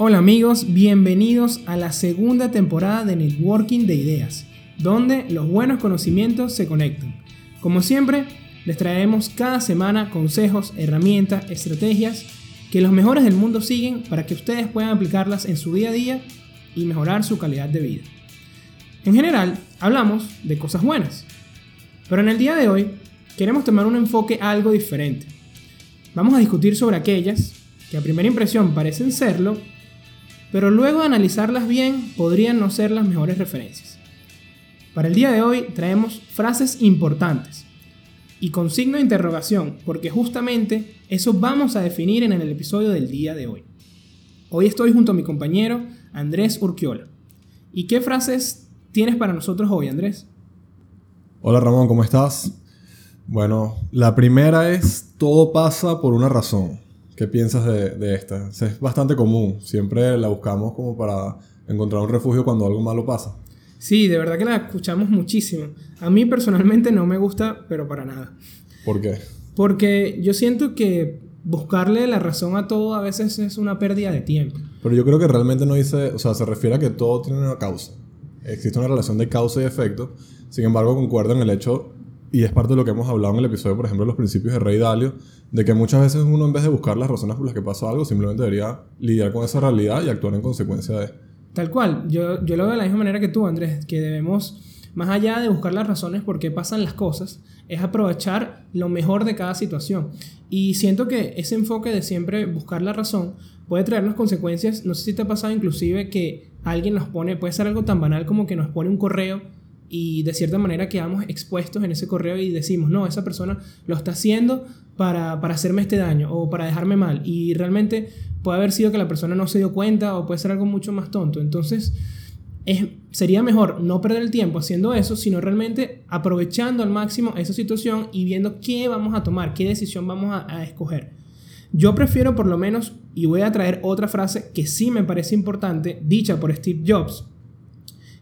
Hola amigos, bienvenidos a la segunda temporada de Networking de Ideas, donde los buenos conocimientos se conectan. Como siempre, les traemos cada semana consejos, herramientas, estrategias que los mejores del mundo siguen para que ustedes puedan aplicarlas en su día a día y mejorar su calidad de vida. En general, hablamos de cosas buenas, pero en el día de hoy queremos tomar un enfoque algo diferente. Vamos a discutir sobre aquellas que a primera impresión parecen serlo, pero luego de analizarlas bien podrían no ser las mejores referencias. Para el día de hoy traemos frases importantes y con signo de interrogación, porque justamente eso vamos a definir en el episodio del día de hoy. Hoy estoy junto a mi compañero Andrés Urquiola. ¿Y qué frases tienes para nosotros hoy, Andrés? Hola Ramón, ¿cómo estás? Bueno, la primera es todo pasa por una razón. ¿Qué piensas de, esta? Es bastante común, siempre la buscamos como para encontrar un refugio cuando algo malo pasa. Sí, de verdad que la escuchamos muchísimo. A mí personalmente no me gusta, pero para nada. ¿Por qué? Porque yo siento que buscarle la razón a todo a veces es una pérdida de tiempo. Pero yo creo que realmente no dice, o sea, se refiere a que todo tiene una causa. Existe una relación de causa y efecto. Sin embargo, concuerdo en el hecho y es parte de lo que hemos hablado en el episodio, por ejemplo, de los principios de Rey Dalio, de que muchas veces uno en vez de buscar las razones por las que pasa algo, simplemente debería lidiar con esa realidad y actuar en consecuencia de... Tal cual, yo, yo lo veo de la misma manera que tú, Andrés, que debemos, más allá de buscar las razones por qué pasan las cosas, es aprovechar lo mejor de cada situación. Y siento que ese enfoque de siempre buscar la razón puede traernos consecuencias, no sé si te ha pasado inclusive que alguien nos pone, puede ser algo tan banal como que nos pone un correo y de cierta manera quedamos expuestos en ese correo y decimos, no, esa persona lo está haciendo para, para, hacerme este daño o para dejarme mal. Y realmente puede haber sido que la persona no se dio cuenta o puede ser algo mucho más tonto. Entonces, es, sería mejor no perder el tiempo haciendo eso, sino realmente aprovechando al máximo esa situación y viendo qué vamos a tomar, qué decisión vamos a, a escoger. Yo prefiero por lo menos, y voy a traer otra frase que sí me parece importante, dicha por Steve Jobs,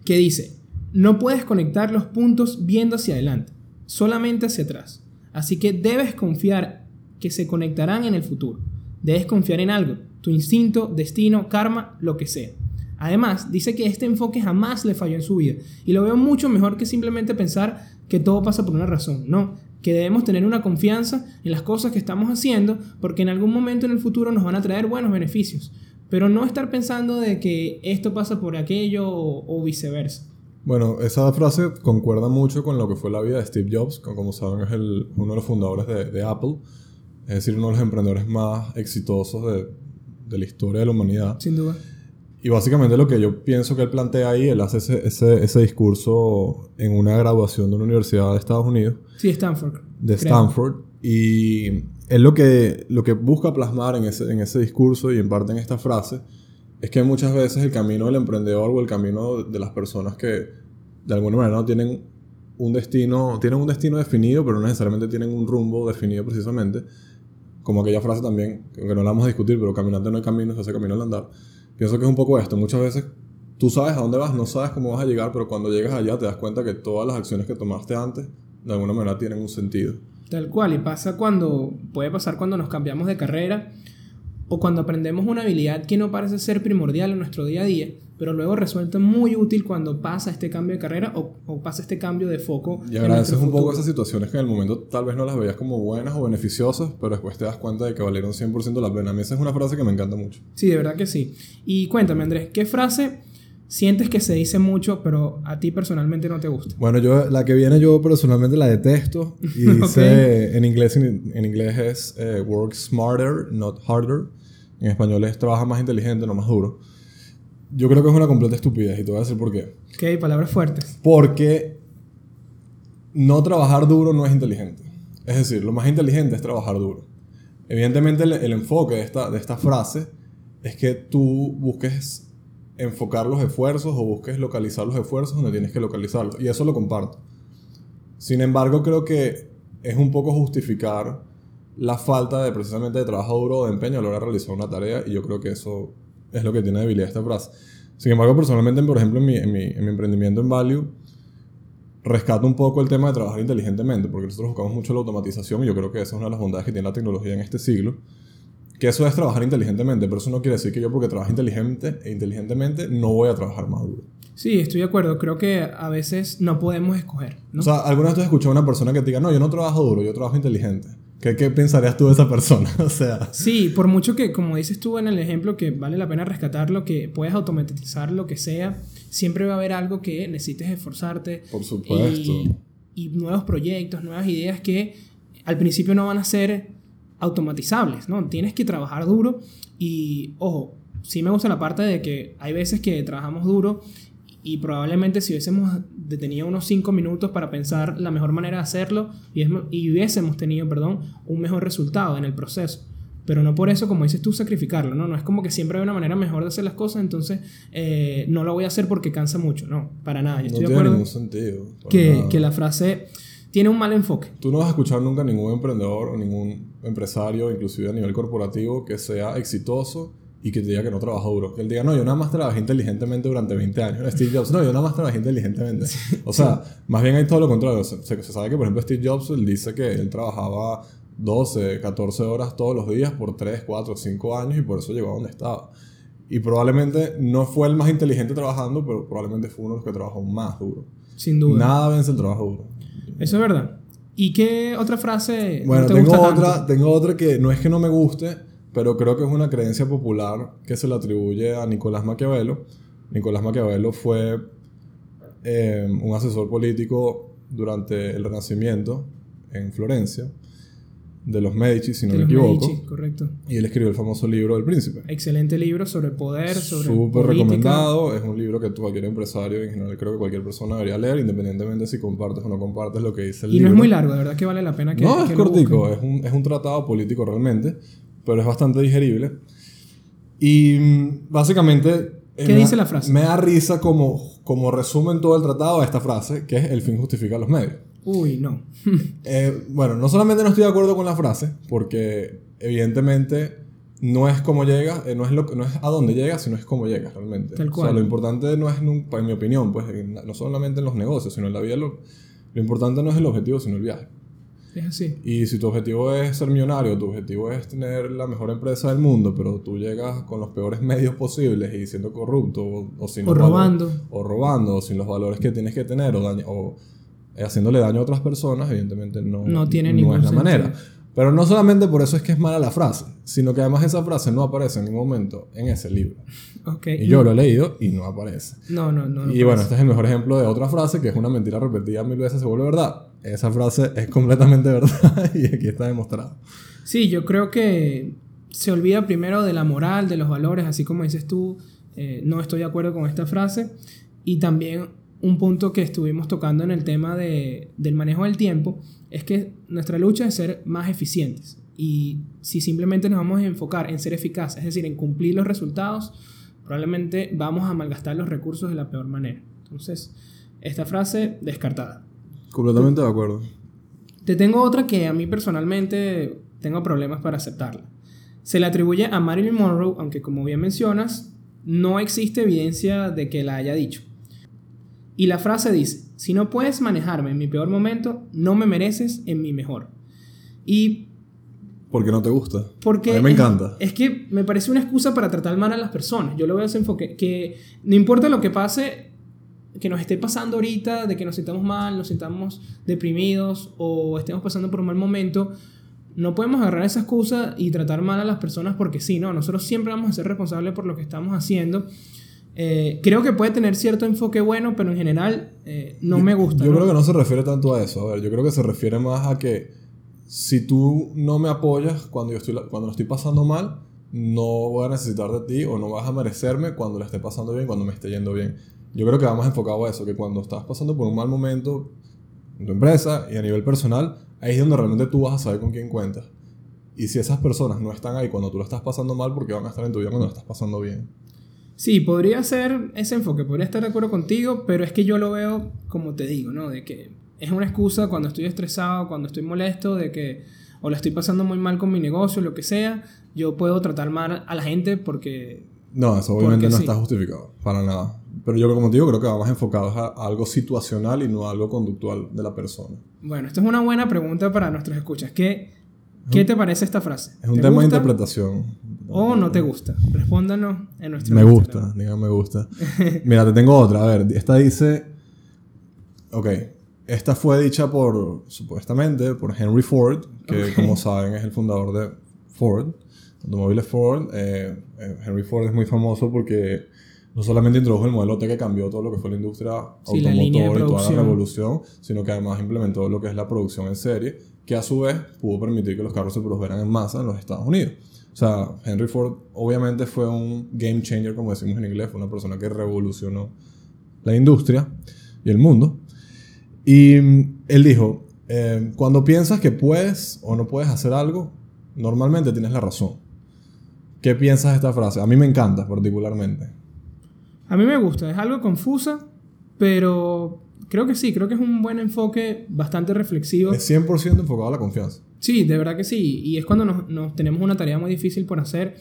que dice, no puedes conectar los puntos viendo hacia adelante, solamente hacia atrás. Así que debes confiar que se conectarán en el futuro. Debes confiar en algo, tu instinto, destino, karma, lo que sea. Además, dice que este enfoque jamás le falló en su vida y lo veo mucho mejor que simplemente pensar que todo pasa por una razón. No, que debemos tener una confianza en las cosas que estamos haciendo porque en algún momento en el futuro nos van a traer buenos beneficios. Pero no estar pensando de que esto pasa por aquello o, viceversa. Bueno, esa frase concuerda mucho con lo que fue la vida de Steve Jobs, que como saben es el, uno de los fundadores de, de, Apple, es decir, uno de los emprendedores más exitosos de, de, la historia de la humanidad. Sin duda. Y básicamente lo que yo pienso que él plantea ahí, él hace ese, ese, ese discurso en una graduación de una universidad de Estados Unidos. Sí, Stanford. De Stanford. Y él lo que, lo que busca plasmar en ese, en ese discurso y en parte en esta frase es que muchas veces el camino del emprendedor o el camino de las personas que de alguna manera no tienen un destino, tienen un destino definido, pero no necesariamente tienen un rumbo definido precisamente, como aquella frase también, que no la vamos a discutir, pero caminante no hay camino, se hace camino al andar. Pienso que es un poco esto, muchas veces tú sabes a dónde vas, no sabes cómo vas a llegar, pero cuando llegas allá te das cuenta que todas las acciones que tomaste antes, de alguna manera tienen un sentido. Tal cual, y pasa cuando, puede pasar cuando nos cambiamos de carrera o cuando aprendemos una habilidad que no parece ser primordial en nuestro día a día, pero luego resulta muy útil cuando pasa este cambio de carrera o, pasa este cambio de foco. Y agradeces un poco esas situaciones que en el momento tal vez no las veías como buenas o beneficiosas, pero después te das cuenta de que valieron 100% la pena. A mí esa es una frase que me encanta mucho. Sí, de verdad que sí. Y cuéntame, Andrés, ¿qué frase sientes que se dice mucho, pero a ti personalmente no te gusta? Bueno, yo la que viene yo personalmente la detesto y dice en inglés en, inglés es eh, work smarter, not harder. En español es trabaja más inteligente, no más duro. Yo creo que es una completa estupidez y te voy a decir por qué. Ok, palabras fuertes. Porque no trabajar duro no es inteligente. Es decir, lo más inteligente es trabajar duro. Evidentemente el, el enfoque de esta, de esta frase es que tú busques enfocar los esfuerzos o busques localizar los esfuerzos donde tienes que localizarlos. Y eso lo comparto. Sin embargo, creo que es un poco justificar la falta de precisamente de trabajo duro o de empeño a la hora de realizar una tarea y yo creo que eso es lo que tiene debilidad esta frase. Sin embargo, personalmente, por ejemplo, en mi, en mi, en mi emprendimiento en Value, rescato un poco el tema de trabajar inteligentemente, porque nosotros buscamos mucho la automatización y yo creo que esa es una de las bondades que tiene la tecnología en este siglo Que eso es trabajar inteligentemente, pero eso no quiere decir que yo porque trabajo inteligente e inteligentemente no voy a trabajar más duro. Sí, estoy de acuerdo. Creo que a veces no podemos escoger. ¿no? O sea, ¿alguna vez tú has escuchado a una persona que te diga, no, yo no trabajo duro, yo trabajo inteligente? ¿Qué, qué pensarías tú de esa persona? o sea... Sí, por mucho que, como dices tú en el ejemplo, que vale la pena rescatarlo, que puedes automatizar lo que sea, siempre va a haber algo que necesites esforzarte. Por supuesto. Y, y nuevos proyectos, nuevas ideas que al principio no van a ser automatizables, ¿no? Tienes que trabajar duro y, ojo, sí me gusta la parte de que hay veces que trabajamos duro y probablemente si hubiésemos detenido unos 5 minutos para pensar la mejor manera de hacerlo y, hubiésemos tenido, perdón, un mejor resultado en el proceso. Pero no por eso, como dices tú, sacrificarlo, ¿no? No es como que siempre hay una manera mejor de hacer las cosas, entonces eh, no lo voy a hacer porque cansa mucho, no, para nada. Yo estoy no de tiene acuerdo ningún sentido. que, nada. que la frase tiene un mal enfoque. Tú no vas a escuchar nunca a ningún emprendedor o ningún empresario, inclusive a nivel corporativo, que sea exitoso y que te diga que no trabaja duro. Que él diga, no, yo nada más trabajé inteligentemente durante 20 años. Steve Jobs, no, yo nada más trabajé inteligentemente. O sea, más bien hay todo lo contrario. Se, se- se sabe que, por ejemplo, Steve Jobs, él dice que él trabajaba 12, 14 horas todos los días por 3, 4, 5 años y por eso llegó a donde estaba. Y probablemente no fue el más inteligente trabajando, pero probablemente fue uno de los que trabajó más duro. Sin duda. Nada vence el trabajo duro. Eso es verdad. ¿Y qué otra frase Bueno, no te tengo gusta otra, tanto? tengo otra que no es que no me guste, pero creo que es una creencia popular que se le atribuye a Nicolás Maquiavelo. Nicolás Maquiavelo fue eh, un asesor político durante el Renacimiento en Florencia, de los Medici, si no De me los equivoco. Medici, correcto. Y él escribió el famoso libro del Príncipe. Excelente libro sobre poder, sobre Súper política. recomendado, es un libro que cualquier empresario, en general creo que cualquier persona debería leer, independientemente si compartes o no compartes lo que dice el Y libro. no es muy largo, de verdad que vale la pena que no, es cortico, es un, es un tratado político realmente, pero es bastante digerible. Y mm, básicamente... eh, ¿Qué me dice da- la frase? Me da risa como, como resumen todo el tratado a esta frase, que es el fin justifica los medios. Uy, no. Eh, bueno, no solamente no estoy de acuerdo con la frase, porque evidentemente no es como llega, eh, no, es lo, no es a dónde llega, sino es cómo llega realmente. Tal O sea, cual. lo importante no es, en mi opinión, pues no solamente en los negocios, sino en la vida, lo, lo importante no es el objetivo, sino el viaje. Es así. Y si tu objetivo es ser millonario, tu objetivo es tener la mejor empresa del mundo, pero tú llegas con los peores medios posibles y siendo corrupto o, o sin O robando. o robando o sin los valores que tienes que tener o, daño- o haciéndole daño a otras personas, evidentemente no, No tiene no ningún es la sentido. manera. Pero no solamente por eso es que es mala la frase, sino que además esa frase no aparece en ningún momento en ese libro. Ok. Y yo lo he leído y no aparece. No, no, no. no Y bueno, parece. este es el mejor ejemplo de otra frase que es una mentira repetida mil veces se vuelve verdad. Esa frase es completamente verdad y aquí está demostrado. Sí, yo creo que se olvida primero de la moral, de los valores, así como dices tú, eh, no estoy de acuerdo con esta frase. Y también un punto que estuvimos tocando en el tema de- del manejo del tiempo es que nuestra lucha es ser más eficientes. Y si simplemente nos vamos a enfocar en ser eficaces, es decir, en cumplir los resultados, probablemente vamos a malgastar los recursos de la peor manera. Entonces, esta frase descartada. Completamente de acuerdo. Te tengo otra que a mí personalmente tengo problemas para aceptarla. Se le atribuye a Marilyn Monroe, aunque como bien mencionas, no existe evidencia de que la haya dicho. Y la frase dice, si no puedes manejarme en mi peor momento, no me mereces en mi mejor. Y Porque no te gusta. porque A mí me es- encanta. Es, que me parece una excusa para tratar mal a las personas. Yo lo veo ese enfoque. Que no importa lo que pase, que nos esté pasando ahorita, de que nos sintamos mal, nos sintamos deprimidos o estemos pasando por un mal momento, no podemos agarrar esa excusa y tratar mal a las personas porque sí, no. Nosotros siempre vamos a ser responsables por lo que estamos haciendo. Eh, creo que puede tener cierto enfoque bueno, pero en general eh, no me gusta. Yo ¿no? creo que no se refiere tanto a eso. A ver, yo creo que se refiere más a que si tú no me apoyas cuando yo estoy, cuando lo estoy pasando mal, no voy a necesitar de ti o no vas a merecerme cuando le esté pasando bien, cuando me esté yendo bien. Yo creo que va más enfocado a eso, que cuando estás pasando por un mal momento en tu empresa y a nivel personal, ahí es donde realmente tú vas a saber con quién cuentas. Y si esas personas no están ahí cuando tú lo estás pasando mal, porque van a estar en tu vida cuando lo estás pasando bien. Sí, podría ser ese enfoque, podría estar de acuerdo contigo, pero es que yo lo veo como te digo, ¿no? De que es una excusa cuando estoy estresado, cuando estoy molesto, de que o la estoy pasando muy mal con mi negocio, lo que sea, yo puedo tratar mal a la gente porque... No, eso obviamente Porque no sí. está justificado, para nada. Pero yo, como te digo, creo que va más enfocado a, a algo situacional y no a algo conductual de la persona. Bueno, esta es una buena pregunta para nuestros escuchas. ¿Qué, ¿Qué te parece esta frase? Es un ¿Te tema de interpretación. ¿O no te gusta? Respóndanos en nuestro Me Instagram. gusta, diga me gusta. Mira, te tengo otra. A ver, esta dice. Ok. Esta fue dicha por, supuestamente, por Henry Ford, que Ok. como saben es el fundador de Ford, automóviles Ford. Eh, eh, Henry Ford es muy famoso porque no solamente introdujo el modelo T que cambió todo lo que fue la industria Sí, la automotor línea de y toda la revolución, sino que además implementó lo que es la producción en serie, que a su vez pudo permitir que los carros se produjeran en masa en los Estados Unidos. O sea, Henry Ford obviamente fue un game changer, como decimos en inglés, fue una persona que revolucionó la industria y el mundo. Y él dijo, eh, cuando piensas que puedes o no puedes hacer algo, normalmente tienes la razón. ¿Qué piensas de esta frase? A mí me encanta particularmente. A mí me gusta, es algo confusa, pero creo que sí, creo que es un buen enfoque, bastante reflexivo. Es 100% enfocado a la confianza. Sí, de verdad que sí. Y es cuando nos, nos tenemos una tarea muy difícil por hacer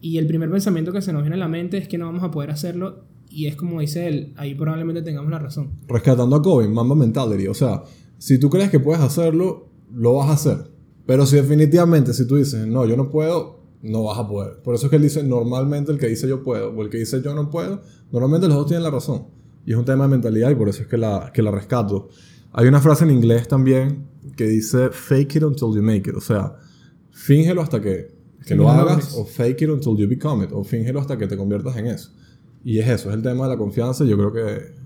y el primer pensamiento que se nos viene a la mente es que no vamos a poder hacerlo y es como dice él, ahí probablemente tengamos la razón. Rescatando a Kobe, Mamba Mentality. O sea, si tú crees que puedes hacerlo, lo vas a hacer. Pero si definitivamente, si tú dices, no, yo no puedo, no vas a poder. Por eso es que él dice, normalmente el que dice yo puedo o el que dice yo no puedo, normalmente los dos tienen la razón. Y es un tema de mentalidad y por eso es que la, que la rescato. Hay una frase en inglés también que dice, fake it until you make it. O sea, fíngelo hasta que, que lo hagas o fake it until you become it. O fíngelo hasta que te conviertas en eso. Y es eso, es el tema de la confianza. Yo creo que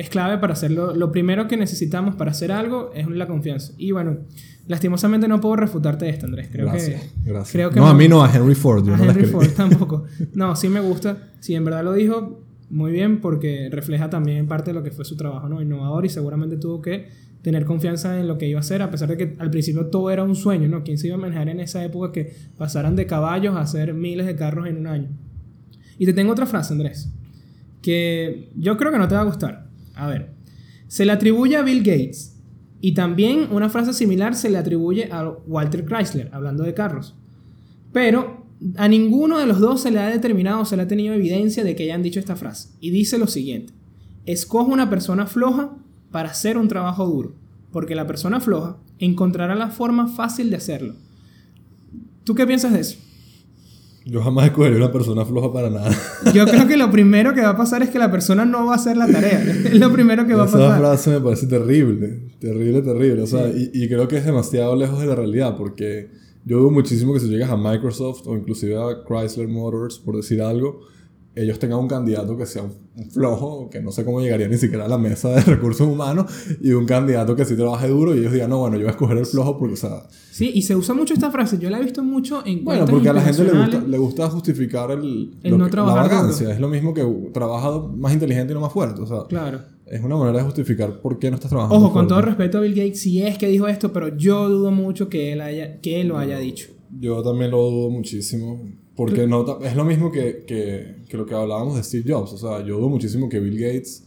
Es clave para hacerlo. Lo primero que necesitamos para hacer algo es la confianza. Y bueno, lastimosamente no puedo refutarte esto, Andrés. Creo gracias, que... gracias. creo que no, a mí no, a Henry Ford. Yo A no Henry. Ford tampoco. No, sí me gusta. Si en verdad lo dijo, muy bien, porque refleja también parte de lo que fue su trabajo, ¿no? Innovador y seguramente tuvo que tener confianza en lo que iba a hacer, a pesar de que al principio todo era un sueño, ¿no? ¿Quién se iba a manejar en esa época que pasaran de caballos a hacer miles de carros en un año? Y te tengo otra frase, Andrés, que yo creo que no te va a gustar. A ver, se le atribuye a Bill Gates y también una frase similar se le atribuye a Walter Chrysler, hablando de carros. Pero a ninguno de los dos se le ha determinado, se le ha tenido evidencia de que hayan dicho esta frase. Y dice lo siguiente, escoge una persona floja para hacer un trabajo duro, porque la persona floja encontrará la forma fácil de hacerlo. ¿Tú qué piensas de eso? Yo jamás escogería una persona floja para nada. Yo creo que lo primero que va a pasar es que la persona no va a hacer la tarea. Es lo primero que va a Esa pasar. frase me parece terrible. Terrible, terrible. O sea, y, y creo que es demasiado lejos de la realidad porque yo dudo muchísimo que si llegas a Microsoft o inclusive a Chrysler Motors, por decir algo, ellos tengan un candidato que sea un, flojo, que no sé cómo llegaría ni siquiera a la mesa de recursos humanos, y un candidato que sí trabaje duro y ellos digan, no, bueno, yo voy a escoger el flojo porque, o sea, Sí, y se usa mucho esta frase. Yo la he visto mucho en Bueno, porque a la gente le gusta, le gusta justificar el, El no que- trabajar la duro. vagancia. Es lo mismo que trabaja más inteligente y no más fuerte. O sea, Claro. es una manera de justificar por qué no estás trabajando. Ojo, con fuerte. todo respeto a Bill Gates, si es que dijo esto, pero yo dudo mucho que él, haya, que él lo haya dicho. Yo también lo dudo muchísimo. Porque no, es lo mismo que, que, que lo que hablábamos de Steve Jobs. O sea, yo dudo muchísimo que Bill Gates.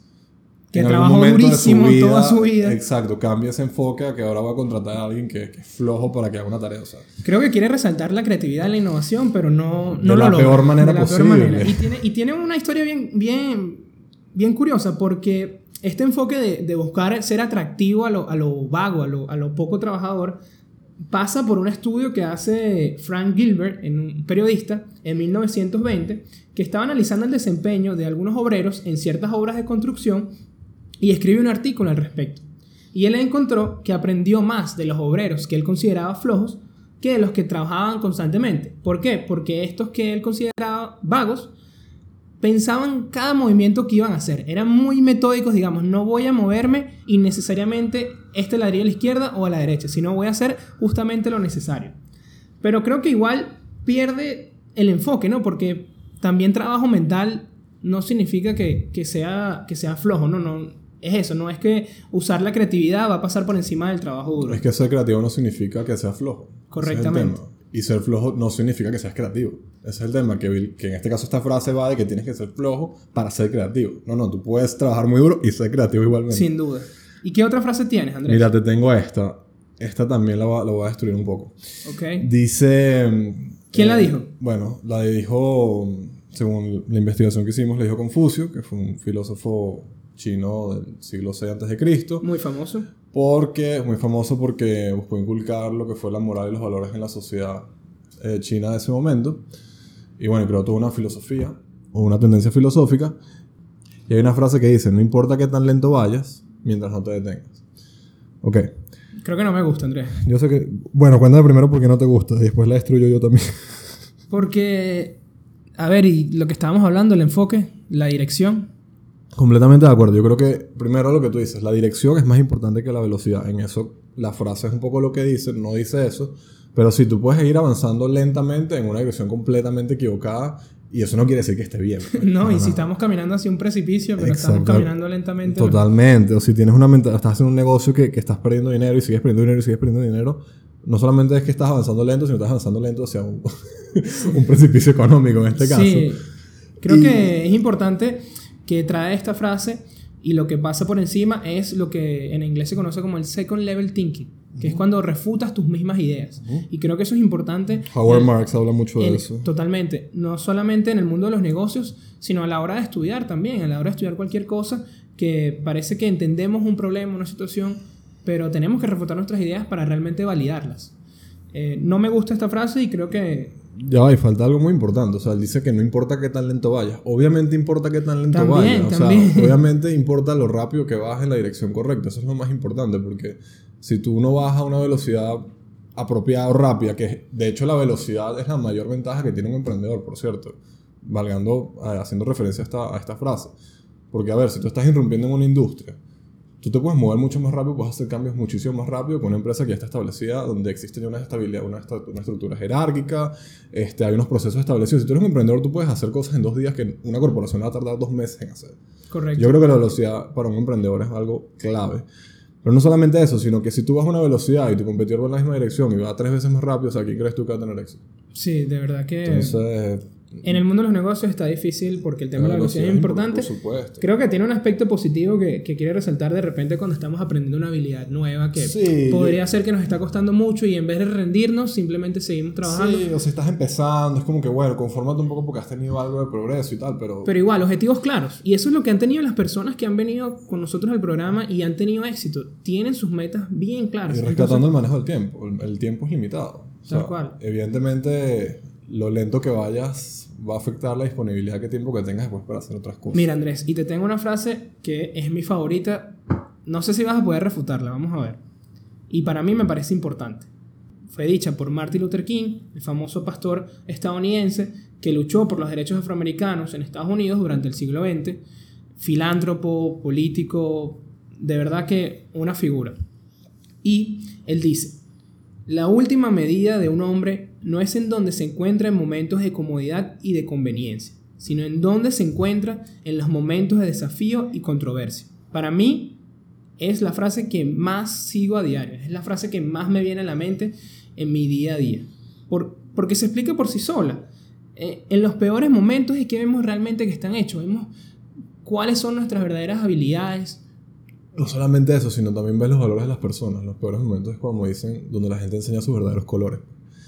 Que en algún trabajó momento de durísimo toda su vida. Exacto, cambie ese enfoque a que ahora va a contratar a alguien que, que es flojo para que haga una tarea. O sea, Creo que quiere resaltar la creatividad y la innovación, pero no, no De lo la logra. peor manera De la peor posible. manera. Y tiene, y tiene una historia bien, bien, bien curiosa, porque este enfoque de, de buscar ser atractivo a lo, a lo vago, a lo, a lo poco trabajador, pasa por un estudio que hace Frank Gilbert, un periodista, en 1920, que estaba analizando el desempeño de algunos obreros en ciertas obras de construcción y escribe un artículo al respecto. Y él encontró que aprendió más de los obreros que él consideraba flojos que de los que trabajaban constantemente. ¿Por qué? Porque estos que él consideraba vagos pensaban cada movimiento que iban a hacer. Eran muy metódicos, digamos, no voy a moverme innecesariamente este ladrillo a la izquierda o a la derecha, sino voy a hacer justamente lo necesario. Pero creo que igual pierde el enfoque, ¿no? Porque también trabajo mental no significa que, que sea, que sea flojo, no, no. Es eso, no es que usar la creatividad va a pasar por encima del trabajo duro. es que ser creativo no significa que seas flojo. Correctamente. Y ser flojo no significa que seas creativo. Ese es el tema, que, que en este caso esta frase va de que tienes que ser flojo para ser creativo. No, no, tú puedes trabajar muy duro y ser creativo igualmente. Sin duda. ¿Y qué otra frase tienes, Andrés? Mira, te tengo esta. Esta también la, va- la voy a destruir un poco. Ok. Dice... ¿Quién la eh, dijo? Bueno, la dijo, según la investigación que hicimos, la dijo Confucio, que fue un filósofo chino del siglo VI antes de Cristo. Muy famoso. Porque es muy famoso porque buscó inculcar lo que fue la moral y los valores en la sociedad eh, china de ese momento. Y bueno, creó toda una filosofía o una tendencia filosófica. Y hay una frase que dice, no importa qué tan lento vayas, mientras no te detengas. Ok. Creo que no me gusta, Andrés. Yo sé que... Bueno, cuéntame primero por qué no te gusta y después la destruyo yo también. Porque, a ver, y lo que estábamos hablando, el enfoque, la dirección. Completamente de acuerdo. Yo creo que primero lo que tú dices, la dirección es más importante que la velocidad. En eso la frase es un poco lo que dice, no dice eso. Pero si tú puedes ir avanzando lentamente en una dirección completamente equivocada, y eso no quiere decir que esté bien. pues. no, y si estamos caminando hacia un precipicio, pero estamos caminando lentamente. Totalmente. O si tienes una menta- estás haciendo un negocio que, que estás perdiendo dinero y sigues perdiendo dinero y sigues perdiendo dinero, no solamente es que estás avanzando lento, sino que estás avanzando lento hacia un, un precipicio económico en este caso. Sí, creo Y- que es importante que trae esta frase y lo que pasa por encima es lo que en inglés se conoce como el second level thinking, que es cuando refutas tus mismas ideas. Y creo que eso es importante. Howard en- Marks habla mucho de eso. Totalmente. No solamente en el mundo de los negocios, sino a la hora de estudiar también, a la hora de estudiar cualquier cosa que parece que entendemos un problema, una situación, pero tenemos que refutar nuestras ideas para realmente validarlas. Eh, no me gusta esta frase y creo que Ya va, y falta algo muy importante. O sea, él dice que no importa qué tan lento vayas. Obviamente importa qué tan lento También, vayas. O también. sea, obviamente importa lo rápido que vas en la dirección correcta. Eso es lo más importante porque si tú no vas a una velocidad apropiada o rápida, que de hecho la velocidad es la mayor ventaja que tiene un emprendedor, por cierto, valgando, eh, haciendo referencia a esta, a esta frase. Porque a ver, si tú estás irrumpiendo en una industria, tú te puedes mover mucho más rápido, puedes hacer cambios muchísimo más rápido con una empresa que ya está establecida, donde existe ya una estabilidad, una, una estructura jerárquica, este, hay unos procesos establecidos. Si tú eres un emprendedor, tú puedes hacer cosas en dos días que una corporación va a tardar dos meses en hacer. correcto. Yo creo que la velocidad para un emprendedor es algo clave. Pero no solamente eso, sino que si tú vas a una velocidad y tu competidor va en la misma dirección y va tres veces más rápido, o sea, ¿quién crees tú que va a tener éxito? Sí, de verdad que Entonces, en el mundo de los negocios está difícil porque el tema de la velocidad es importante. Por supuesto. Creo que tiene un aspecto positivo que, que quiere resaltar de repente cuando estamos aprendiendo una habilidad nueva que Sí, podría ser que nos está costando mucho y en vez de rendirnos simplemente seguimos trabajando. Sí, o sea, estás empezando, es como que, bueno, confórmate un poco porque has tenido algo de progreso y tal, pero... Pero igual, objetivos claros. Y eso es lo que han tenido las personas que han venido con nosotros al programa y han tenido éxito. Tienen sus metas bien claras. Y Entonces, rescatando el manejo del tiempo. El, el tiempo es limitado. O sea, Tal cual. Evidentemente, lo lento que vayas va a afectar la disponibilidad de tiempo que tengas después para hacer otras cosas. Mira, Andrés, y te tengo una frase que es mi favorita. No sé si vas a poder refutarla, vamos a ver. Y para mí me parece importante. Fue dicha por Martin Luther King, el famoso pastor estadounidense que luchó por los derechos afroamericanos en Estados Unidos durante el siglo XX. Filántropo, político, de verdad que una figura. Y él dice, la última medida de un hombre no es en donde se encuentra en momentos de comodidad y de conveniencia, sino en donde se encuentra en los momentos de desafío y controversia. Para mí es la frase que más sigo a diario, es la frase que más me viene a la mente en mi día a día, Por- porque se explica por sí sola. Eh, en los peores momentos es que vemos realmente que están hechos, vemos cuáles son nuestras verdaderas habilidades, No solamente eso, sino también ves los valores de las personas. Los peores momentos es como dicen, donde la gente enseña sus verdaderos colores.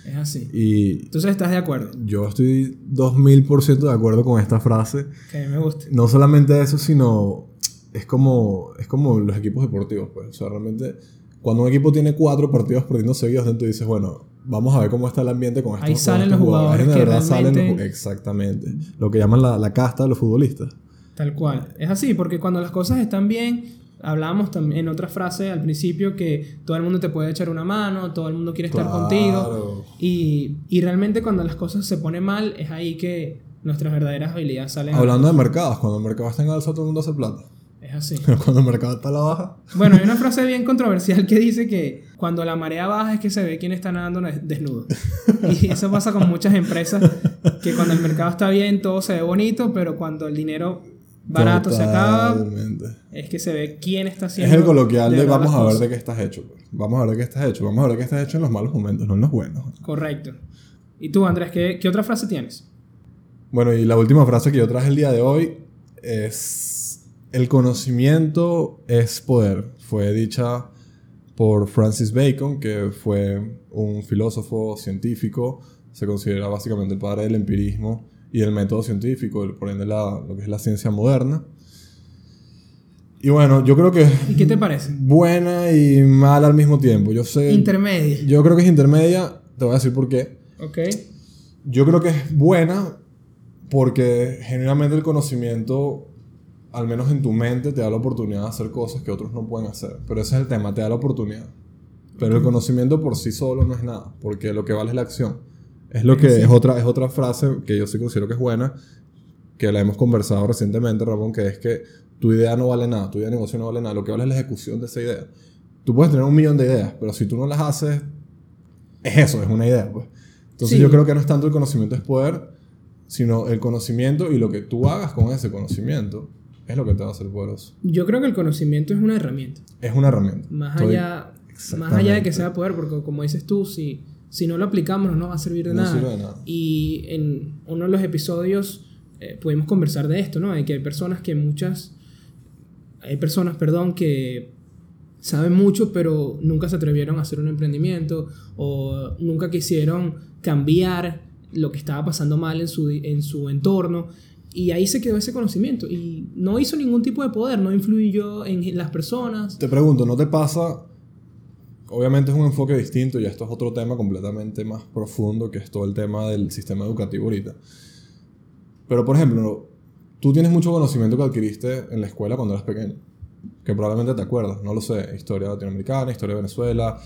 Es así. Y Entonces estás de acuerdo, yo estoy 2000% de acuerdo con esta frase. que a mí me gusta. No solamente eso, sino es como, es como los equipos deportivos, pues. O sea, realmente, cuando un equipo tiene cuatro partidos perdiendo seguidos, entonces dices, bueno, vamos a ver cómo está el ambiente con estos Ahí salen estos los jugadores que verdad salen los Exactamente. Lo que llaman la, la casta de los futbolistas. Tal cual. Es así, porque cuando las cosas están bien, hablábamos también en otra frase al principio que todo el mundo te puede echar una mano, todo el mundo quiere estar Claro. contigo. Y, y realmente cuando las cosas se ponen mal, es ahí que nuestras verdaderas habilidades salen. Hablando de mercados, cuando el mercado está en alza, todo el mundo hace plata. Es así. Pero cuando el mercado está a la baja, Bueno, hay una frase bien controversial que dice que cuando la marea baja es que se ve quién está nadando des- desnudo. Y eso pasa con muchas empresas, que cuando el mercado está bien todo se ve bonito, pero cuando el dinero barato se acaba, es que se ve quién está Es haciendo. el coloquial de, vamos a ver cosas". de qué estás hecho. pues. Vamos a ver de qué estás hecho. Vamos a ver de qué estás hecho en los malos momentos, no en los buenos. Correcto. ¿Y tú, Andrés, qué, qué otra frase tienes? Bueno, y la última frase que yo traje el día de hoy es: El conocimiento es poder. Fue dicha por Francis Bacon, que fue un filósofo científico, se considera básicamente el padre del empirismo y del método científico, el- por ende la- lo que es la ciencia moderna. Y bueno, yo creo que ¿Y qué te parece? buena y mala al mismo tiempo. Yo sé. Intermedia. Yo creo que es intermedia. Te voy a decir por qué. Ok. Yo creo que es buena porque generalmente el conocimiento, al menos en tu mente, te da la oportunidad de hacer cosas que otros no pueden hacer. Pero ese es el tema, te da la oportunidad. Pero el conocimiento por sí solo no es nada, porque lo que vale es la acción. Es lo que Sí. es otra es otra frase que yo sí considero que es buena, que la hemos conversado recientemente, Ramón, que es que tu idea no vale nada, tu idea de negocio no vale nada, lo que vale es la ejecución de esa idea. Tú puedes tener un millón de ideas, pero si tú no las haces, es eso, es una idea, pues. Entonces Sí. yo creo que no es tanto el conocimiento es poder, sino el conocimiento y lo que tú hagas con ese conocimiento es lo que te va a hacer poderoso. Yo creo que el conocimiento es una herramienta. Es una herramienta. Más Estoy- allá, más allá de que sea poder, porque como dices tú, si, si no lo aplicamos no nos va a servir de, No nada. sirve de nada. Y en uno de los episodios eh, pudimos conversar de esto, ¿no? De que hay personas que muchas, hay personas, perdón, que saben mucho pero nunca se atrevieron a hacer un emprendimiento o nunca quisieron cambiar lo que estaba pasando mal en su, en su entorno. Y ahí se quedó ese conocimiento. Y no hizo ningún tipo de poder, no influyó en las personas. Te pregunto, ¿no te pasa? Obviamente es un enfoque distinto y esto es otro tema completamente más profundo que es todo el tema del sistema educativo ahorita. Pero por ejemplo, tú tienes mucho conocimiento que adquiriste en la escuela cuando eras pequeño, que probablemente te acuerdas, no lo sé, historia latinoamericana, historia de Venezuela,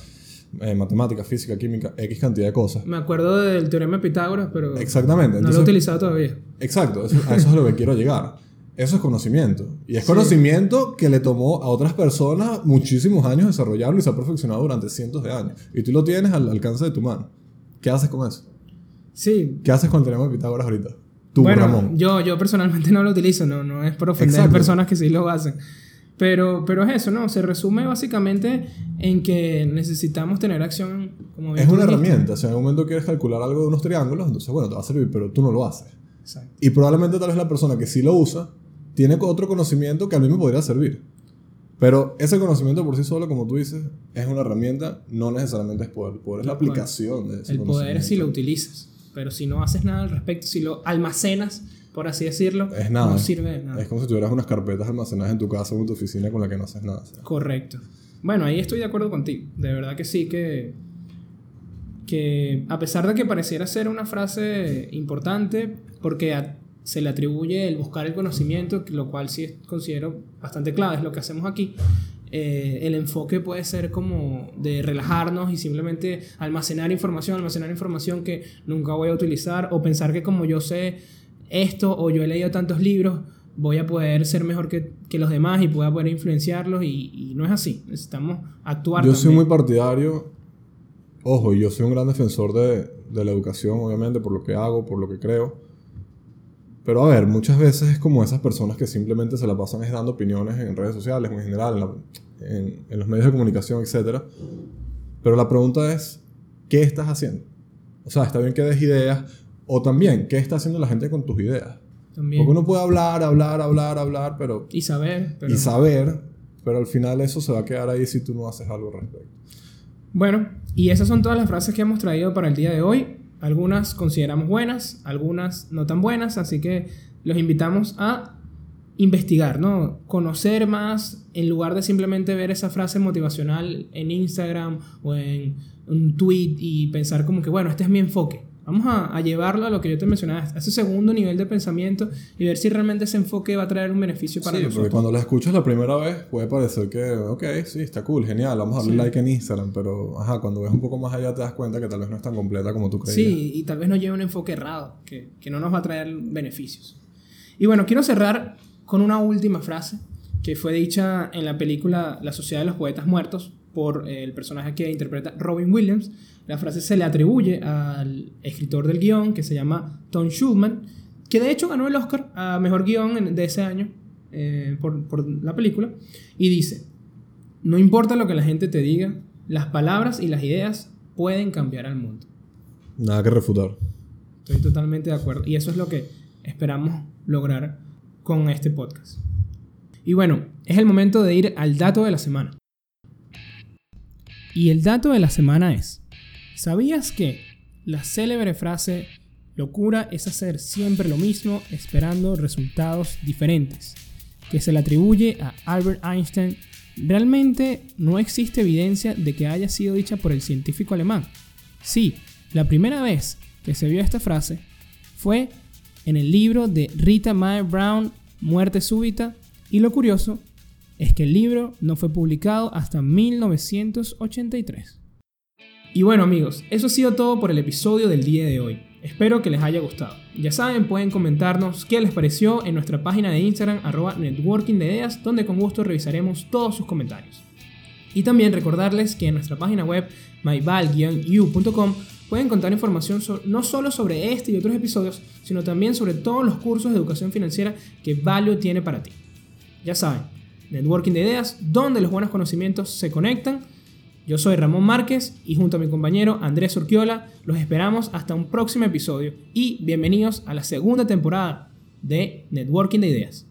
eh, matemática, física, química, X cantidad de cosas. Me acuerdo del teorema de Pitágoras, pero Exactamente. no lo he Entonces, utilizado todavía. Exacto, eso- a eso es a lo que quiero llegar. Eso es conocimiento. Y es conocimiento que le tomó a otras personas muchísimos años desarrollarlo y se ha perfeccionado durante cientos de años. Y tú lo tienes al alcance de tu mano. ¿Qué haces con eso? Sí. ¿Qué haces con el teorema de Pitágoras ahorita? Tú, bueno, Ramón. Yo, yo personalmente no lo utilizo, no, no es por ofender a personas que sí lo hacen. Pero, pero es eso, ¿no? Se resume básicamente en que necesitamos tener acción como bien Es una dijiste. herramienta. Si en algún momento quieres calcular algo de unos triángulos, entonces, bueno, te va a servir, pero tú no lo haces. Exacto. Y probablemente tal vez la persona que sí lo usa tiene otro conocimiento que a mí me podría servir. Pero ese conocimiento por sí solo, como tú dices, es una herramienta, no necesariamente es poder. El poder es la aplicación de ese El poder es si lo utilizas. Pero si no haces nada al respecto, si lo almacenas, por así decirlo, Es nada. no sirve de nada. Es como si tuvieras unas carpetas almacenadas en tu casa o en tu oficina con las que no haces nada. Correcto. Bueno, ahí estoy de acuerdo contigo. De verdad que sí que que a pesar de que pareciera ser una frase importante porque a- se le atribuye el buscar el conocimiento, lo cual sí considero bastante clave, es lo que hacemos aquí. eh, el enfoque puede ser como de relajarnos y simplemente almacenar información, almacenar información que nunca voy a utilizar o pensar que como yo sé esto o yo he leído tantos libros, voy a poder ser mejor que, que los demás y pueda poder influenciarlos y, y no es así. Necesitamos actuar. Yo soy muy partidario, ojo, y yo soy un gran defensor de, de la educación, obviamente, por lo que hago, por lo que creo. Pero a ver, muchas veces es como esas personas que simplemente se la pasan es dando opiniones en redes sociales, en general, en, la- en- en los medios de comunicación, etc. Pero la pregunta es, ¿qué estás haciendo? O sea, está bien que des ideas, o también, ¿qué está haciendo la gente con tus ideas? También. Porque uno puede hablar, hablar, hablar, hablar, pero Y saber. Pero... y saber, pero al final eso se va a quedar ahí si tú no haces algo al respecto. Bueno, y esas son todas las frases que hemos traído para el día de hoy. Algunas consideramos buenas, algunas no tan buenas, así que los invitamos a investigar, ¿no? Conocer más en lugar de simplemente ver esa frase motivacional en Instagram o en un tweet y pensar como que, bueno, este es mi enfoque. Vamos a, a llevarlo a lo que yo te mencionaba, a ese segundo nivel de pensamiento y ver si realmente ese enfoque va a traer un beneficio para sí, porque nosotros. cuando la escuchas la primera vez puede parecer que, ok, sí, está cool, genial, vamos a darle Sí. like en Instagram, pero ajá, cuando ves un poco más allá te das cuenta que tal vez no es tan completa como tú creías. Sí, y tal vez nos lleve un enfoque errado, que, que no nos va a traer beneficios. Y bueno, quiero cerrar con una última frase que fue dicha en la película La Sociedad de los Poetas Muertos por eh, el personaje que interpreta Robin Williams. La frase se le atribuye al escritor del guion que se llama Tom Schulman, que de hecho ganó el Oscar a Mejor Guión de ese año eh, por, por la película. Y dice, no importa lo que la gente te diga, las palabras y las ideas pueden cambiar al mundo. Nada que refutar. Estoy totalmente de acuerdo. Y eso es lo que esperamos lograr con este podcast. Y bueno, es el momento de ir al dato de la semana. Y el dato de la semana es, ¿sabías que la célebre frase locura es hacer siempre lo mismo esperando resultados diferentes? que se le atribuye a Albert Einstein realmente no existe evidencia de que haya sido dicha por el científico alemán. Sí, la primera vez que se vio esta frase fue en el libro de Rita Mae Brown, Muerte Súbita, y lo curioso es que el libro no fue publicado hasta 1983. Y bueno amigos, eso ha sido todo por el episodio del día de hoy. Espero que les haya gustado. Ya saben, pueden comentarnos qué les pareció en nuestra página de Instagram arroba networking de ideas, donde con gusto revisaremos todos sus comentarios. Y también recordarles que en nuestra página web myval-u.com pueden encontrar información no solo sobre este y otros episodios, sino también sobre todos los cursos de educación financiera que Value tiene para ti. Ya saben, networking de ideas, donde los buenos conocimientos se conectan yo soy Ramón Márquez y junto a mi compañero Andrés Urquiola los esperamos hasta un próximo episodio y bienvenidos a la segunda temporada de Networking de Ideas.